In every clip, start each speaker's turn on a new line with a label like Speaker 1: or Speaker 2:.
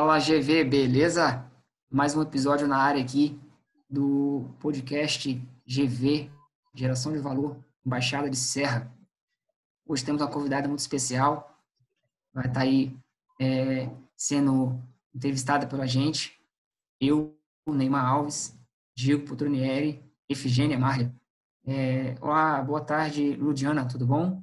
Speaker 1: Fala GV, beleza? Mais um episódio na área aqui do podcast GV, Geração de Valor, Embaixada de Serra. Hoje temos uma convidada muito especial, vai estar aí é, sendo entrevistada pela gente. Eu, Neymar Alves, Diego Putronieri, Efigênia Marlia. É, olá, boa tarde, Ludiana, tudo bom?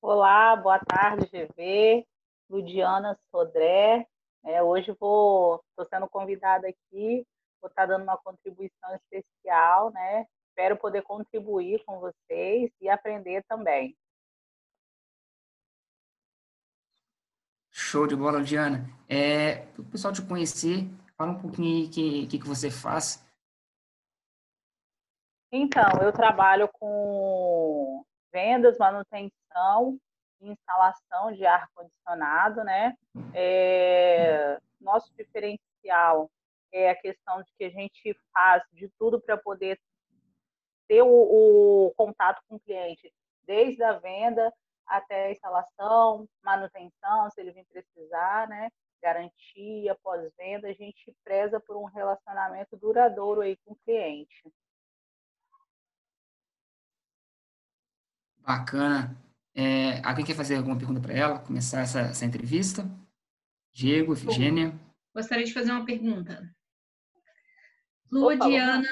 Speaker 2: Olá, boa tarde, GV. Ludiana Sodré, é, hoje vou, estou sendo convidada aqui, vou estar dando uma contribuição especial, né? Espero poder contribuir com vocês e aprender também.
Speaker 1: Show de bola, Diana. É, para o pessoal te conhecer, fala um pouquinho o que, que, que você faz.
Speaker 2: Então, eu trabalho com vendas, manutenção instalação de ar-condicionado, né? É, nosso diferencial é a questão de que a gente faz de tudo para poder ter o, o, contato com o cliente, desde a venda até a instalação, manutenção, se ele vir precisar, né? Garantia, pós-venda, a gente preza por um relacionamento duradouro aí com o cliente.
Speaker 1: Bacana. É, alguém quer fazer alguma pergunta para ela? Começar essa, essa entrevista? Diego, Efigênia?
Speaker 3: Gostaria de fazer uma pergunta. Lua, Opa, Diana,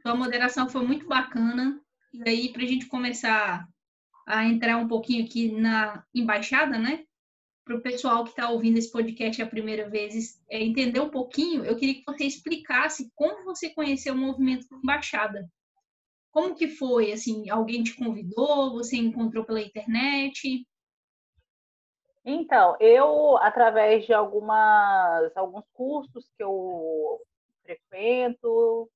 Speaker 3: sua moderação foi muito bacana. E aí, para a gente começar a entrar um pouquinho aqui na embaixada, né? Para o pessoal que está ouvindo esse podcast a primeira vez é, entender um pouquinho, eu queria que você explicasse como você conheceu o movimento da embaixada. Como que foi? Assim, alguém te convidou? Você encontrou pela internet?
Speaker 2: Então, eu através de algumas alguns cursos que eu frequento,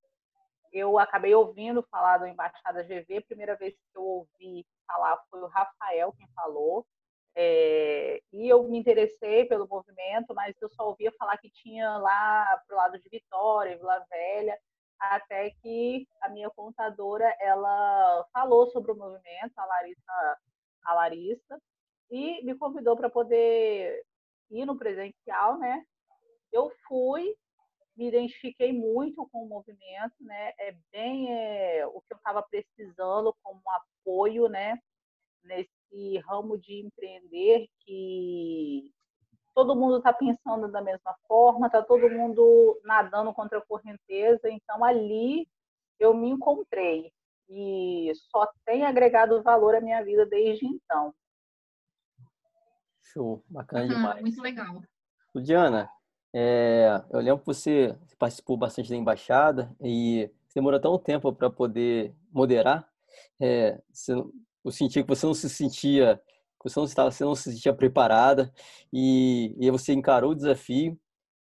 Speaker 2: eu acabei ouvindo falar do Embaixada GV. A primeira vez que eu ouvi falar foi o Rafael quem falou. É, e eu me interessei pelo movimento, mas eu só ouvia falar que tinha lá pro lado de Vitória, Vila Velha, até que a minha contadora ela falou sobre o movimento, a Larissa, a Larissa e me convidou para poder ir no presencial, né? Eu fui, me identifiquei muito com o movimento, né? É bem é, o que eu estava precisando como apoio, né? Nesse ramo de empreender que todo mundo está pensando da mesma forma, está todo mundo nadando contra a correnteza. Então, ali eu me encontrei e só tem agregado valor à minha vida desde então.
Speaker 4: Show, bacana demais.
Speaker 3: muito legal.
Speaker 4: Diana, é, eu lembro que você participou bastante da embaixada e demorou tão tempo para poder moderar. É, você, eu senti que você não se sentia você não estava, você não se sentia preparada e, e você encarou o desafio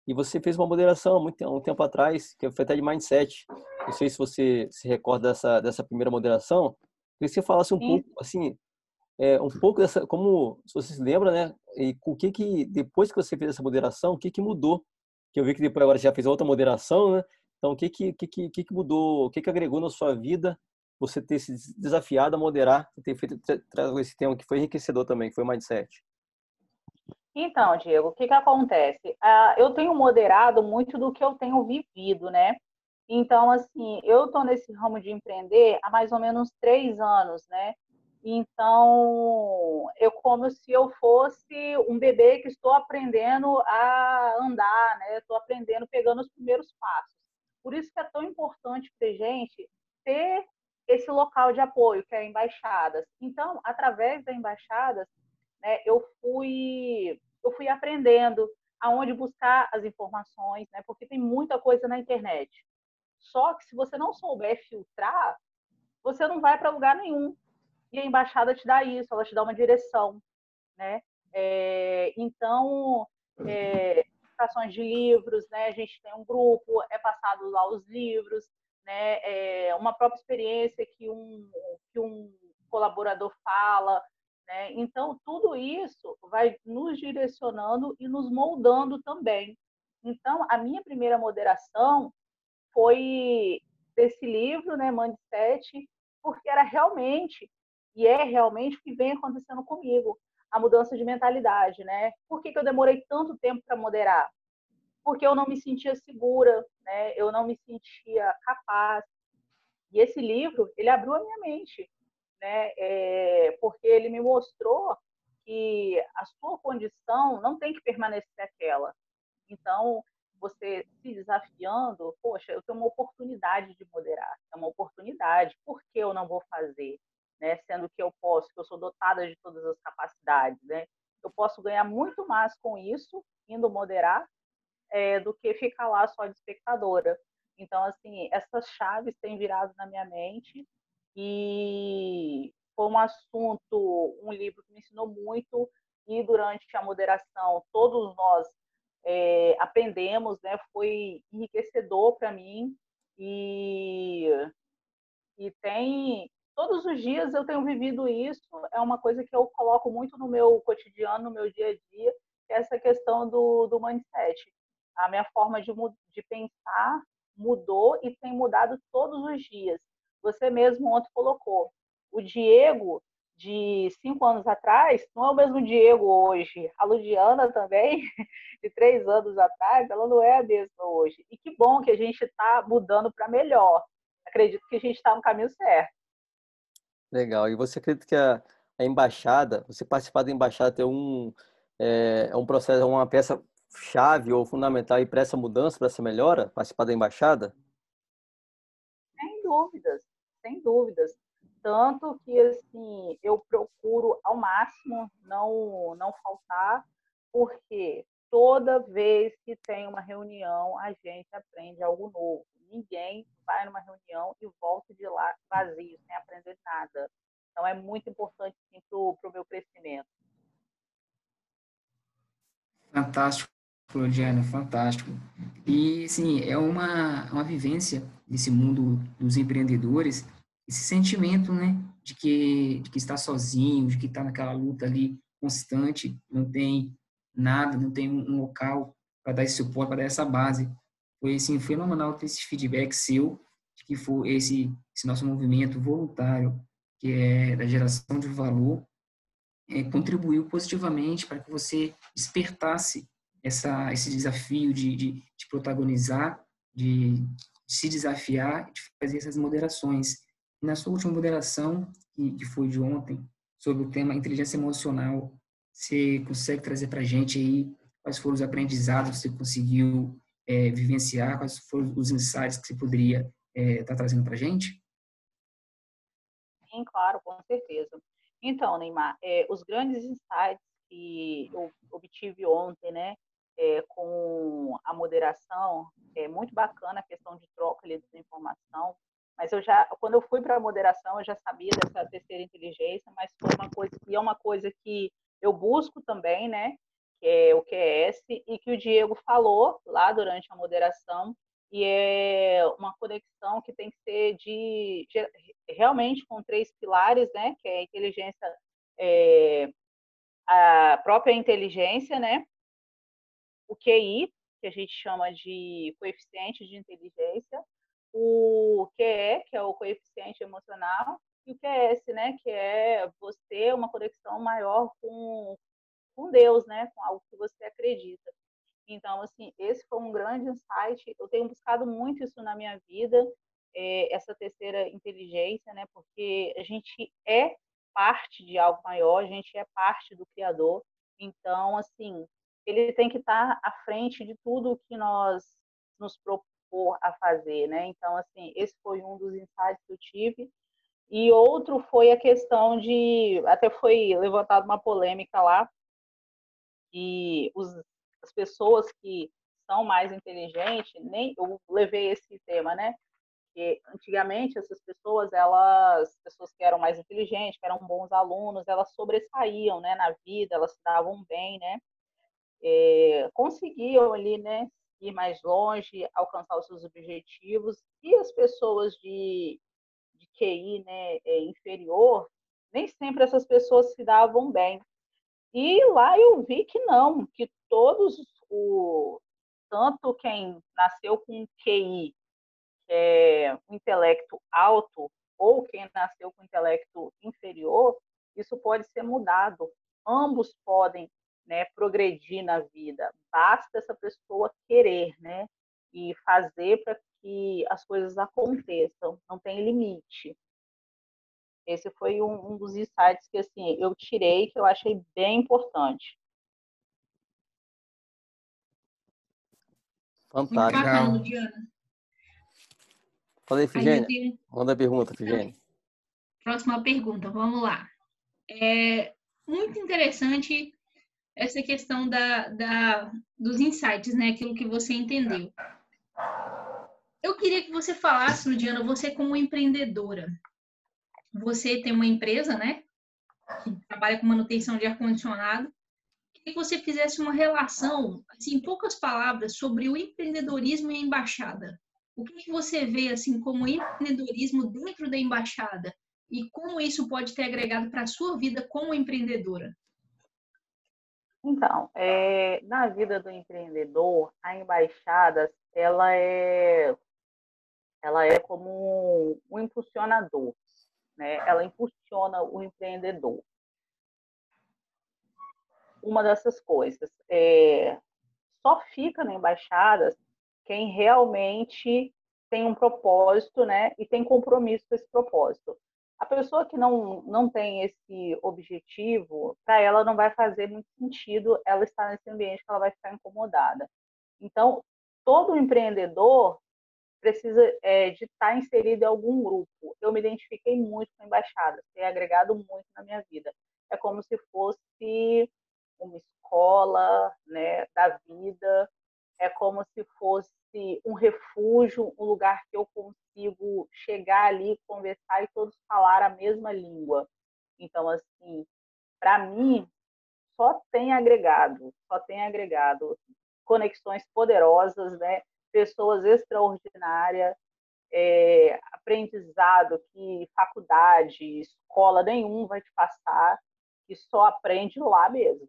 Speaker 4: e você fez uma moderação há muito um tempo atrás, que foi até de mindset. Não sei se você se recorda dessa dessa primeira moderação. Queria que você falasse um Sim. pouco, assim, é, um pouco dessa, como, se você se lembra, né? E o que que depois que você fez essa moderação, o que que mudou? Que eu vi que depois agora já fez outra moderação, né? Então, o que que, que, que, que mudou? O que que agregou na sua vida você ter se desafiado a moderar e ter feito esse tema que foi enriquecedor também, que foi o mindset?
Speaker 2: Então, Diego, o que, que acontece? Uh, eu tenho moderado muito do que eu tenho vivido, né? Então, assim, eu estou nesse ramo de empreender há mais ou menos três anos, né? Então, eu como se eu fosse um bebê que estou aprendendo a andar, né? Estou aprendendo, pegando os primeiros passos. Por isso que é tão importante para gente ter esse local de apoio, que é embaixadas. Então, através da embaixadas, né, eu fui eu fui aprendendo aonde buscar as informações, né, porque tem muita coisa na internet. Só que se você não souber filtrar, você não vai para lugar nenhum. E a embaixada te dá isso, ela te dá uma direção, né? É, então, é, de livros, né? A gente tem um grupo, é passado lá os livros, né, é uma própria experiência que um, que um colaborador fala. Né? Então, tudo isso vai nos direcionando e nos moldando também. Então, a minha primeira moderação foi desse livro, né, Mindset, porque era realmente, e é realmente o que vem acontecendo comigo. a mudança de mentalidade, né? Por que, que eu demorei tanto tempo para moderar? Porque eu não me sentia segura, né? Eu não me sentia capaz. E esse livro, ele abriu a minha mente, né? É, porque ele me mostrou que a sua condição não tem que permanecer aquela. Então, você se desafiando, poxa, eu tenho uma oportunidade de moderar, é uma oportunidade, por que eu não vou fazer? Né? Sendo que eu posso, que eu sou dotada de todas as capacidades, né? Eu posso ganhar muito mais com isso, indo moderar, é, do que ficar lá só de espectadora. Então, assim, essas chaves têm virado na minha mente e foi um assunto, um livro que me ensinou muito e durante a moderação todos nós é, aprendemos, né? Foi enriquecedor para mim e e tem todos os dias eu tenho vivido isso. É uma coisa que eu coloco muito no meu cotidiano, no meu dia a dia, é essa questão do, do mindset. A minha forma de, de pensar mudou e tem mudado todos os dias. Você mesmo ontem colocou. O Diego de cinco anos atrás não é o mesmo Diego hoje. A Ludiana também, de três anos atrás, ela não é a mesma hoje. E que bom que a gente está mudando para melhor. Acredito que a gente está no caminho certo.
Speaker 4: Legal. E você acredita que a, a embaixada, você participar da embaixada é um, é, é um processo, é uma peça chave ou fundamental para essa mudança, para essa melhora, participar da embaixada?
Speaker 2: Sem dúvidas, sem dúvidas. Tanto que, assim, eu procuro ao máximo não, não faltar, porque toda vez que tem uma reunião, a gente aprende algo novo. Ninguém vai numa reunião e volta de lá vazio, sem aprender nada. Então, é muito importante, para o meu crescimento.
Speaker 1: Fantástico, Diana, fantástico. E, sim, é uma, uma vivência desse mundo dos empreendedores esse sentimento, né, de que, de que está sozinho, de que está naquela luta ali constante, não tem nada, não tem um local para dar esse suporte, para dar essa base. Foi assim, fenomenal ter esse feedback seu, de que foi esse, esse nosso movimento voluntário, que é da geração de valor, é, contribuiu positivamente para que você despertasse essa, esse desafio de, de, de protagonizar, de, se desafiar, de fazer essas moderações. Na sua última moderação, que foi de ontem, sobre o tema inteligência emocional, você consegue trazer para a gente aí quais foram os aprendizados que você conseguiu é, vivenciar, quais foram os insights que você poderia estar é, tá trazendo para a gente?
Speaker 2: Sim, claro, com certeza. Então, Neymar, é, os grandes insights que eu obtive ontem, né, é, com a moderação, é muito bacana a questão de troca ali de informação, mas eu já, quando eu fui para a moderação, eu já sabia dessa terceira inteligência, mas foi uma coisa que é uma coisa que eu busco também, né? Que é o QS e que o Diego falou lá durante a moderação e é uma conexão que tem que ser de, de realmente com três pilares, né? Que é a inteligência, é, a própria inteligência, né? O QI, que a gente chama de coeficiente de inteligência, o QE, que é o coeficiente emocional, e o QS, né, que é você uma conexão maior com, com Deus, né, com algo que você acredita. Então, assim, esse foi um grande insight. Eu tenho buscado muito isso na minha vida, é, essa terceira inteligência, né, porque a gente é parte de algo maior, a gente é parte do Criador. Então, assim, ele tem que estar à frente de tudo que nós nos propor a fazer, né? Então, assim, esse foi um dos insights que eu tive. E outro foi a questão de, até foi levantada uma polêmica lá, e os, as pessoas que são mais inteligentes, nem eu levei esse tema, né? Que antigamente essas pessoas, elas, pessoas que eram mais inteligentes, que eram bons alunos, elas sobressaíam, né, na vida, elas se davam bem, né? É, conseguiam ali, né, ir mais longe, alcançar os seus objetivos. E as pessoas de, de QI né, é, inferior, nem sempre essas pessoas se davam bem. E lá eu vi que não, que todos, o, tanto quem nasceu com QI, é um intelecto alto, ou quem nasceu com intelecto inferior, isso pode ser mudado. ambos podem né, progredir na vida. Basta essa pessoa querer, né? E fazer para que as coisas aconteçam. Não tem limite. Esse foi um, um, dos insights que assim eu tirei que eu achei bem importante.
Speaker 4: Fantástico.
Speaker 3: Bacana, Diana.
Speaker 4: Fala aí, Figênia. Tenho... Manda a pergunta, Figênia.
Speaker 3: Próxima pergunta, vamos lá. É muito interessante essa questão da, da, dos insights, né? Aquilo que você entendeu. Eu queria que você falasse, Ludiana, você como empreendedora. Você tem uma empresa, né? Que trabalha com manutenção de ar-condicionado. Queria que você fizesse uma relação, assim, em poucas palavras, sobre o empreendedorismo e a embaixada. O que, que você vê, assim, como empreendedorismo dentro da embaixada? E como isso pode ter agregado para a sua vida como empreendedora?
Speaker 2: Então, é, na vida do empreendedor, a embaixada ela é ela é como um, impulsionador, né? Ela impulsiona o empreendedor. Uma dessas coisas é, só fica na embaixada quem realmente tem um propósito, né? E tem compromisso com esse propósito. A pessoa que não, não tem esse objetivo, para ela não vai fazer muito sentido ela estar nesse ambiente que ela vai ficar incomodada. Então, todo empreendedor precisa é, de estar inserido em algum grupo. Eu me identifiquei muito com a embaixada, tem agregado muito na minha vida. É como se fosse uma escola né, da vida, é como se fosse um refúgio, um lugar que eu consigo chegar ali, conversar e todos falar a mesma língua. Então, assim, para mim, só tem agregado, só tem agregado conexões poderosas, né? pessoas extraordinárias, é, aprendizado que faculdade, escola nenhum vai te passar, que só aprende lá mesmo.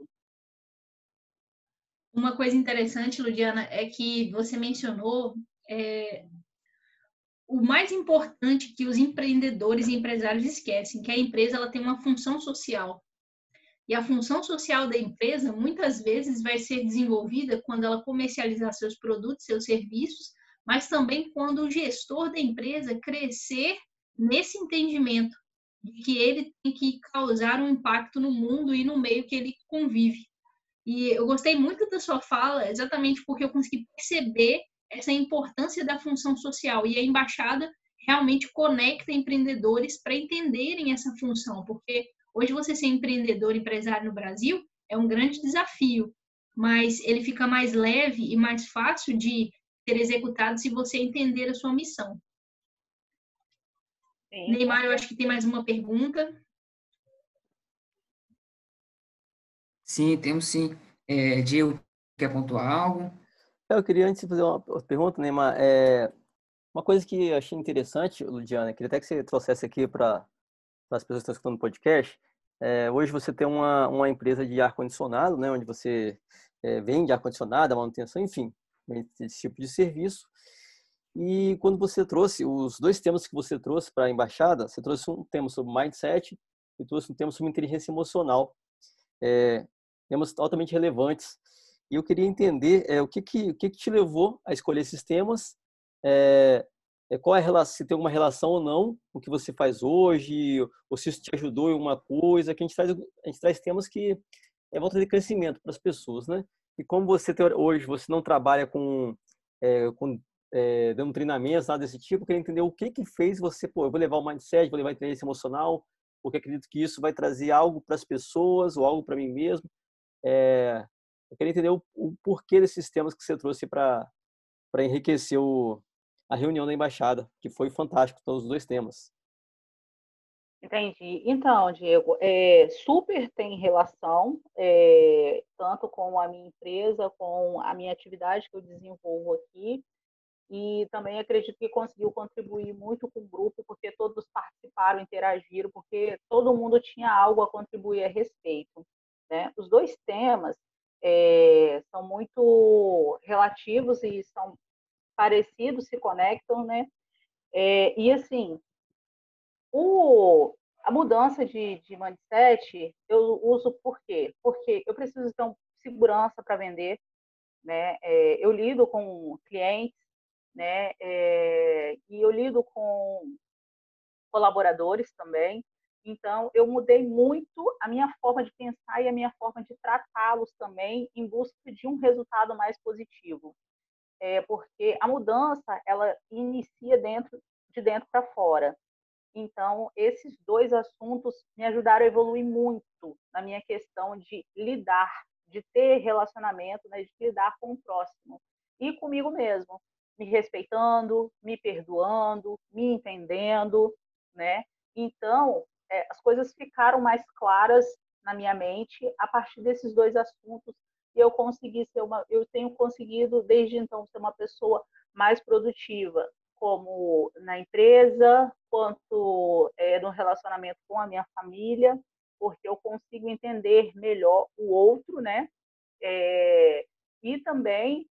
Speaker 3: Uma coisa interessante, Ludiana, é que você mencionou é, o mais importante que os empreendedores e empresários esquecem, que a empresa ela tem uma função social. E a função social da empresa muitas vezes vai ser desenvolvida quando ela comercializar seus produtos, seus serviços, mas também quando o gestor da empresa crescer nesse entendimento de que ele tem que causar um impacto no mundo e no meio que ele convive. E eu gostei muito da sua fala, exatamente porque eu consegui perceber essa importância da função social. E a embaixada realmente conecta empreendedores para entenderem essa função, porque hoje você ser empreendedor, empresário no Brasil é um grande desafio, mas ele fica mais leve e mais fácil de ser executado se você entender a sua missão. Sim. Neymar, eu acho que tem mais uma pergunta.
Speaker 1: Sim, temos sim. É, Diego, quer pontuar algo?
Speaker 4: É, eu queria antes fazer uma pergunta, Neymar. É, uma coisa que eu achei interessante, Ludiana, queria até que você trouxesse aqui para as pessoas que estão escutando o podcast. É, hoje você tem uma, uma empresa de ar-condicionado, né, onde você é, vende ar-condicionado, manutenção, enfim, esse tipo de serviço. E quando você trouxe os dois temas que você trouxe para a embaixada, você trouxe um tema sobre mindset e trouxe um tema sobre inteligência emocional. É, temas altamente relevantes. E eu queria entender é, o, que, que, o que, que te levou a escolher esses temas, é, é, qual é a relação, se tem alguma relação ou não com o que você faz hoje, ou se isso te ajudou em alguma coisa, que a gente traz, a gente traz temas que é volta de crescimento para as pessoas, né? E como você tem, hoje você não trabalha com, é, com é, dando treinamentos, nada desse tipo, eu queria entender o que que fez você, pô, eu vou levar o mindset, vou levar a inteligência emocional, porque acredito que isso vai trazer algo para as pessoas ou algo para mim mesmo. É, eu queria entender o, o, porquê desses temas que você trouxe para enriquecer o, a reunião da embaixada, que foi fantástico, todos os dois temas.
Speaker 2: Entendi. Então, Diego, é, super tem relação, é, tanto com a minha empresa, com a minha atividade que eu desenvolvo aqui, e também acredito que conseguiu contribuir muito com o grupo, porque todos participaram, interagiram, porque todo mundo tinha algo a contribuir a respeito. Né? Os dois temas é, são muito relativos e são parecidos, se conectam, né? É, e assim, o, a mudança de, de mindset eu uso por quê? Porque eu preciso ter segurança para vender, né? É, eu lido com clientes, né? É, e eu lido com colaboradores também. Então, eu mudei muito a minha forma de pensar e a minha forma de tratá-los também em busca de um resultado mais positivo. É, porque a mudança, ela inicia dentro de dentro para fora. Então, esses dois assuntos me ajudaram a evoluir muito na minha questão de lidar, de ter relacionamento, né, de lidar com o próximo e comigo mesmo, me respeitando, me perdoando, me entendendo, né? Então, é, as coisas ficaram mais claras na minha mente a partir desses dois assuntos e eu consegui ser uma, eu tenho conseguido desde então ser uma pessoa mais produtiva, como na empresa, quanto é, no relacionamento com a minha família, porque eu consigo entender melhor o outro, né? É, e também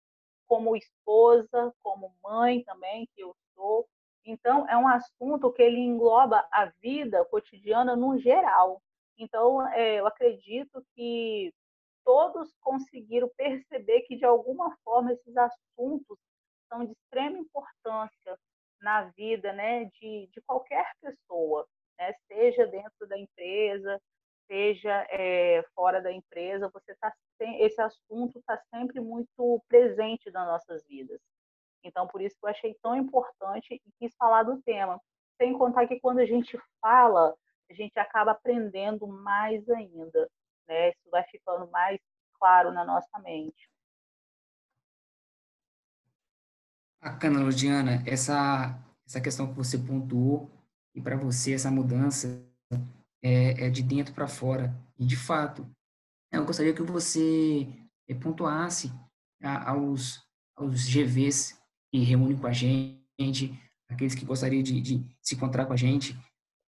Speaker 2: como esposa, como mãe também, que eu sou. Então, é um assunto que ele engloba a vida cotidiana no geral. Então, é, eu acredito que todos conseguiram perceber que, de alguma forma, esses assuntos são de extrema importância na vida né, de, de qualquer pessoa, né, seja dentro da empresa, seja é, fora da empresa, você tá, esse assunto está sempre muito presente nas nossas vidas. Então, por isso que eu achei tão importante e quis falar do tema. Sem contar que quando a gente fala, a gente acaba aprendendo mais ainda. Né? Isso vai ficando mais claro na nossa mente.
Speaker 1: Bacana, Ludiana, essa, essa questão que você pontuou, e para você essa mudança é, é de dentro para fora. E, de fato, eu gostaria que você eh, pontuasse aos, aos GVs que reúnem com a gente, aqueles que gostariam de, de se encontrar com a gente,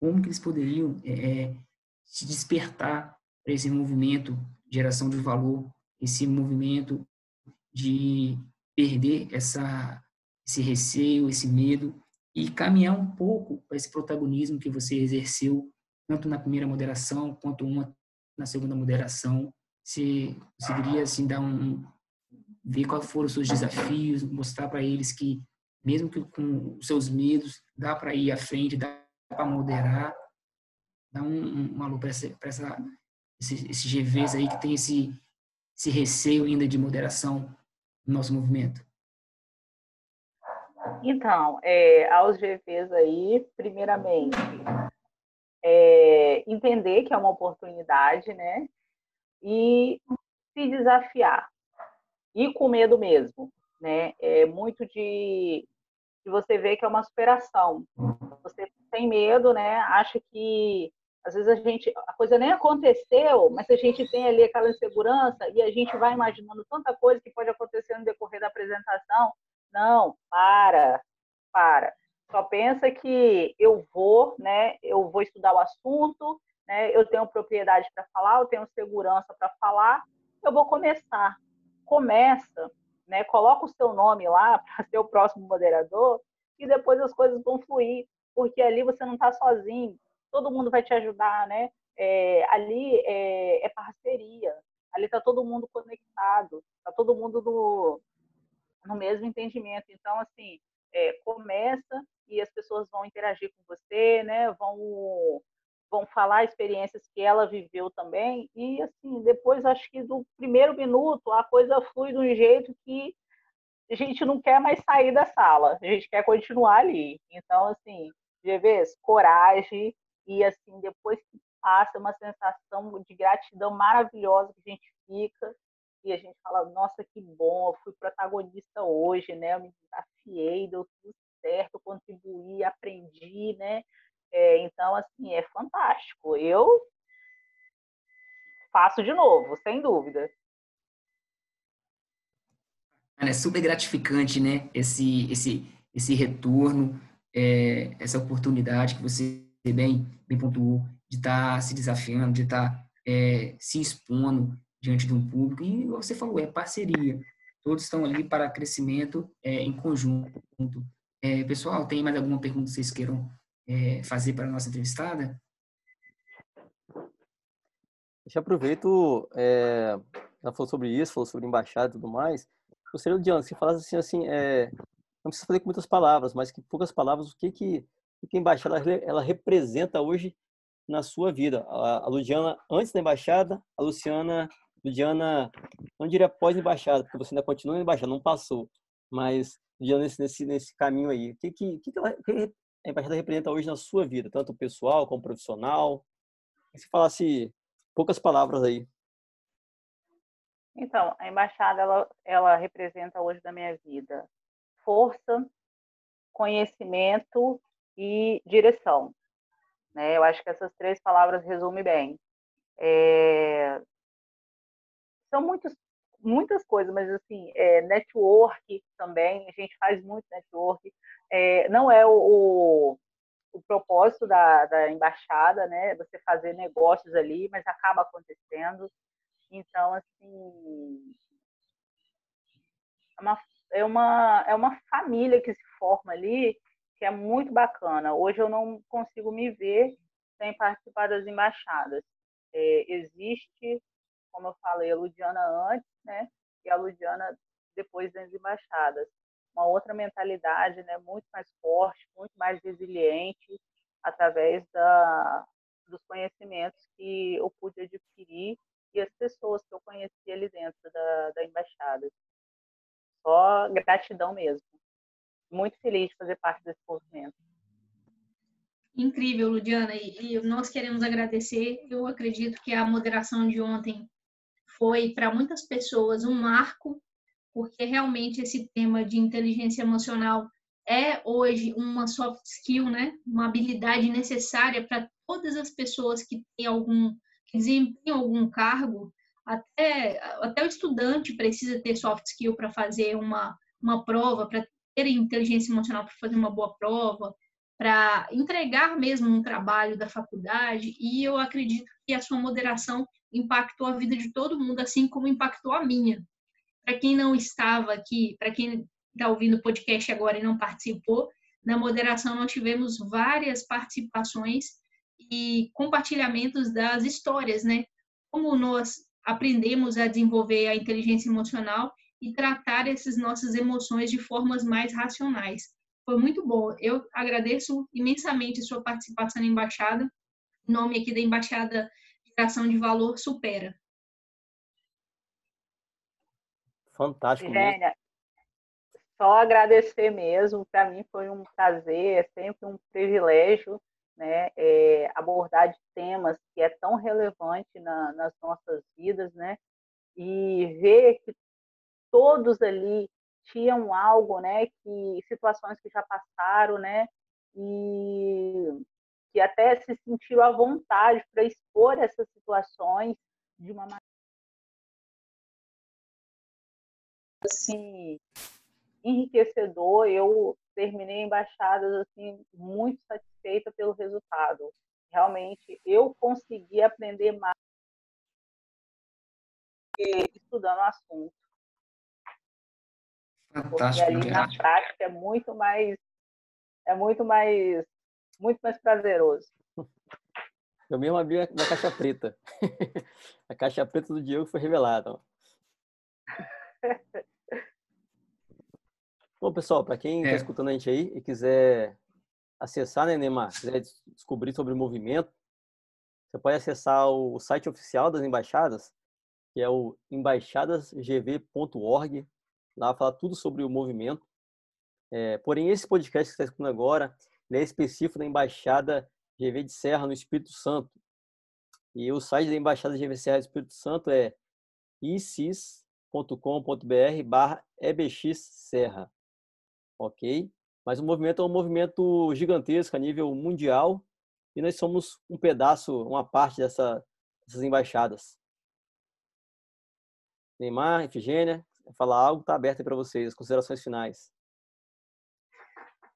Speaker 1: como que eles poderiam é, se despertar para esse movimento de geração de valor, esse movimento de perder essa, esse receio, esse medo e caminhar um pouco para esse protagonismo que você exerceu tanto na primeira moderação quanto uma na segunda moderação. Você conseguiria assim dar um ver quais foram os seus desafios, mostrar para eles que mesmo que com os seus medos dá para ir à frente, dá para moderar, dá um, um alô para essa, essa esses, esses GVs aí que tem esse esse receio ainda de moderação no nosso movimento.
Speaker 2: Então, é, aos GVs aí, primeiramente, é, entender que é uma oportunidade, né? E se desafiar. E com medo mesmo, né? É muito de, de você ver que é uma superação. Você tem medo, né? Acha que às vezes a gente, a coisa nem aconteceu, mas a gente tem ali aquela insegurança e a gente vai imaginando tanta coisa que pode acontecer no decorrer da apresentação. Não, para, para. Só pensa que eu vou, né? Eu vou estudar o assunto, né? Eu tenho propriedade para falar, eu tenho segurança para falar. Eu vou começar. Começa, né? Coloca o seu nome lá para ser o próximo moderador e depois as coisas vão fluir, porque ali você não está sozinho. Todo mundo vai te ajudar, né? É, ali é, é parceria. Ali está todo mundo conectado, está todo mundo no, no mesmo entendimento. Então, assim, é, começa e as pessoas vão interagir com você, né? Vão vão falar experiências que ela viveu também e assim depois acho que do primeiro minuto a coisa flui de um jeito que a gente não quer mais sair da sala, a gente quer continuar ali. Então assim, GVs, coragem e assim depois que passa uma sensação de gratidão maravilhosa que a gente fica e a gente fala, nossa, que bom, eu fui protagonista hoje, né? Eu me desafiei, deu tudo certo, contribuí, aprendi, né? É, então, assim, é fantástico. Eu faço de novo, sem dúvida.
Speaker 1: É super gratificante, né? Esse, esse, esse retorno, é, essa oportunidade que você bem, bem pontuou, de estar tá se desafiando, de estar tá, é, se expondo diante de um público. E você falou, é parceria. Todos estão ali para crescimento é, em conjunto. É, pessoal, tem mais alguma pergunta que vocês queiram é, fazer para a nossa entrevistada?
Speaker 4: Já aproveito, é, ela falou sobre isso, falou sobre embaixada e tudo mais. Gostaria, Diana, você falasse assim, assim é, não precisa fazer com muitas palavras, mas que poucas palavras, o que que, o que a embaixada ela representa hoje na sua vida? A, a Ludiana antes da embaixada, a Luciana, Ludiana, não diria pós-embaixada, porque você ainda continua na embaixada, não passou, mas Ludiana nesse, nesse, nesse caminho aí. O que, que, que ela, que a embaixada representa hoje na sua vida, tanto pessoal como profissional? Se falasse poucas palavras aí.
Speaker 2: Então, a embaixada ela, ela representa hoje da minha vida força, conhecimento e direção. Né? Eu acho que essas três palavras resumem bem. É... São muitos, muitas coisas, mas assim, é, network também, a gente faz muito network. É, não é o, o, o propósito da, da embaixada, né? Você fazer negócios ali, mas acaba acontecendo. Então, assim, é uma, é uma, é uma família que se forma ali, que é muito bacana. Hoje eu não consigo me ver sem participar das embaixadas. É, existe, como eu falei, a Ludiana antes, né? E a Ludiana depois das embaixadas. Uma outra mentalidade, né? Muito mais forte, muito mais resiliente, através da, dos conhecimentos que eu pude adquirir e as pessoas que eu conheci ali dentro da, da embaixada. Só gratidão mesmo. Muito feliz de fazer parte desse movimento.
Speaker 3: Incrível, Ludiana, e, e nós queremos agradecer. Eu acredito que a moderação de ontem foi para muitas pessoas um marco, porque realmente esse tema de inteligência emocional é hoje uma soft skill, né? Uma habilidade necessária para todas as pessoas que têm algum que desempenham algum cargo, até até o estudante precisa ter soft skill para fazer uma uma prova, para ter inteligência emocional para fazer uma boa prova, para entregar mesmo um trabalho da faculdade, e eu acredito que a sua moderação impactou a vida de todo mundo, assim como impactou a minha. Para quem não estava aqui, para quem está ouvindo o podcast agora e não participou, na moderação nós tivemos várias participações e compartilhamentos das histórias, né? Como nós aprendemos a desenvolver a inteligência emocional e tratar essas nossas emoções de formas mais racionais. Foi muito bom. Eu agradeço imensamente a sua participação na embaixada. Nome aqui da embaixada de Ação de Valor Supera.
Speaker 4: Fantástico.
Speaker 2: Gênia, só agradecer mesmo, para mim foi um prazer, é sempre um privilégio né, é, abordar de temas que é tão relevante na, nas nossas vidas, né, e ver que todos ali tinham algo, né, que situações que já passaram, né, e que até se sentiram à vontade para expor essas situações de uma maneira assim enriquecedor. Eu terminei embaixadas assim muito satisfeita pelo resultado. Realmente eu consegui aprender mais estudando o assunto. Fantástico. Porque ali na prática é muito mais é muito mais muito mais prazeroso.
Speaker 4: Eu mesmo abri a caixa preta. a caixa preta do Diego foi revelada. Bom, pessoal, para quem está é. escutando a gente aí e quiser acessar, né, Neymar, quiser descobrir sobre o movimento, você pode acessar o site oficial das embaixadas, que é o embaixadasgv.org. Lá fala tudo sobre o movimento. É, porém, esse podcast que você está escutando agora é específico da Embaixada GV de Serra, no Espírito Santo. E o site da Embaixada GV Serra do Espírito Santo é icis.com.br barra ebxserra ok? Mas o movimento é um movimento gigantesco a nível mundial e nós somos um pedaço, uma parte dessa, dessas embaixadas. Neymar, Efigênia, falar algo, está aberto para vocês, considerações finais.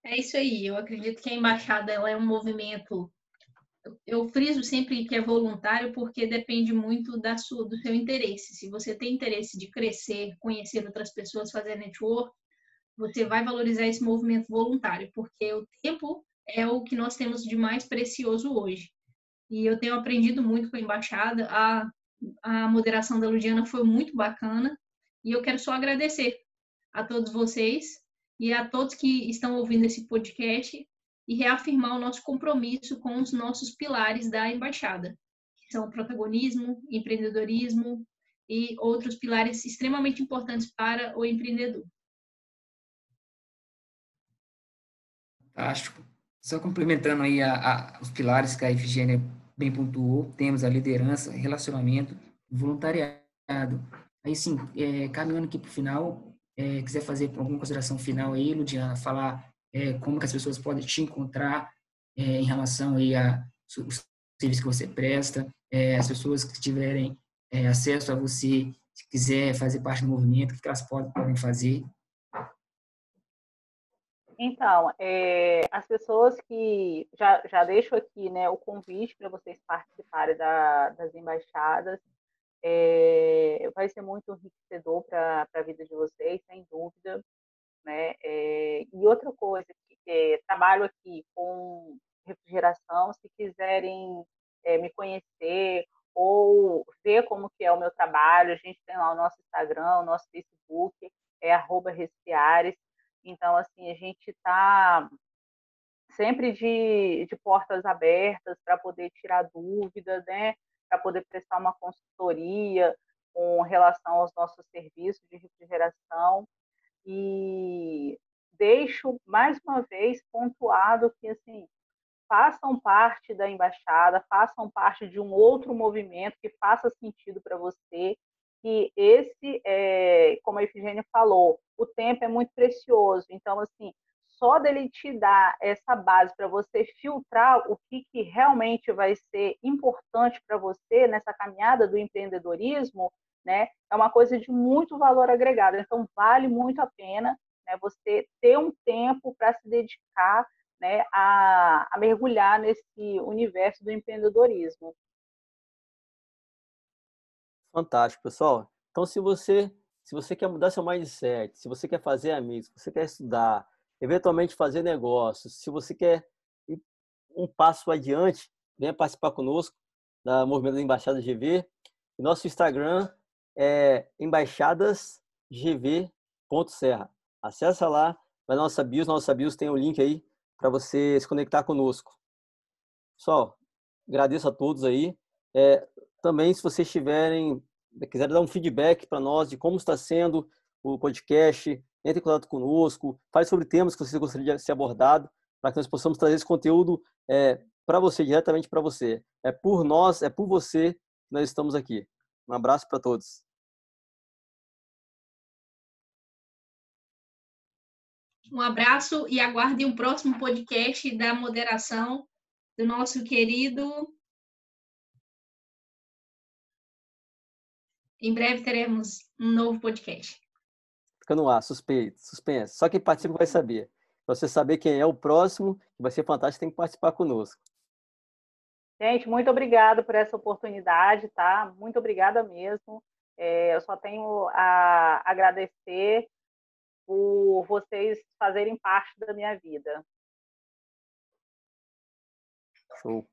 Speaker 3: É isso aí, eu acredito que a embaixada ela é um movimento, eu friso sempre que é voluntário porque depende muito da sua, do seu interesse. Se você tem interesse de crescer, conhecer outras pessoas, fazer network, você vai valorizar esse movimento voluntário, porque o tempo é o que nós temos de mais precioso hoje. e eu tenho aprendido muito com a embaixada. A, a moderação da Ludiana foi muito bacana e eu quero só agradecer a todos vocês e a todos que estão ouvindo esse podcast e reafirmar o nosso compromisso com os nossos pilares da embaixada, que são o protagonismo, empreendedorismo e outros pilares extremamente importantes para o empreendedor.
Speaker 1: Fantástico. Só complementando aí a, a, os pilares que a Efigênia bem pontuou, temos a liderança, relacionamento, voluntariado. Aí sim, é, caminhando aqui para o final, é, quiser fazer alguma consideração final aí, Ludiana, falar é, como que as pessoas podem te encontrar é, em relação aí a os serviços que você presta, é, as pessoas que tiverem é, acesso a você, se quiser fazer parte do movimento, o que elas podem, podem fazer?
Speaker 2: Então, é, as pessoas que já, já deixo aqui né, o convite para vocês participarem da, das embaixadas, vai ser muito enriquecedor para a vida de vocês, sem dúvida. Né? É, e outra coisa, que, trabalho aqui com refrigeração, se quiserem me conhecer ou ver como que é o meu trabalho, a gente tem lá o nosso Instagram, o nosso Facebook, é arroba Reciares, então, assim, a gente está sempre de, de portas abertas para poder tirar dúvidas, né? Para poder prestar uma consultoria com relação aos nossos serviços de refrigeração. E deixo mais uma vez pontuado que assim façam parte da embaixada, façam parte de um outro movimento que faça sentido para você que esse, é, como a Efigênia falou, o tempo é muito precioso. Então, assim, só dele te dar essa base para você filtrar o que, que realmente vai ser importante para você nessa caminhada do empreendedorismo, né, é uma coisa de muito valor agregado. Então, vale muito a pena né, você ter um tempo para se dedicar né, a, a mergulhar nesse universo do empreendedorismo.
Speaker 4: Fantástico, pessoal. Então, se você se você quer mudar seu mindset, se você quer fazer amigos, se você quer estudar, eventualmente fazer negócios, se você quer ir um passo adiante, venha participar conosco da Movimento da Embaixada GV. Nosso Instagram é embaixadasgv.serra. Acesse lá, vai na nossa bios, nossa bios tem o um link aí para você se conectar conosco. Pessoal, agradeço a todos aí. É, também, se vocês tiverem, quiserem dar um feedback para nós de como está sendo o podcast, entre em contato conosco, fale sobre temas que vocês gostariam de ser abordado, para que nós possamos trazer esse conteúdo é, para você, diretamente para você. É por nós, é por você que nós estamos aqui. Um abraço para todos.
Speaker 3: Um abraço e aguarde um próximo podcast da moderação do nosso querido Em breve teremos um novo podcast.
Speaker 4: Fica no ar, suspeito, suspense. Só quem participa vai saber. Para você saber quem é o próximo, que vai ser fantástico, tem que participar conosco.
Speaker 2: Gente, muito obrigado por essa oportunidade, tá? Muito obrigada mesmo. É, eu só tenho a agradecer por vocês fazerem parte da minha vida.
Speaker 4: Show.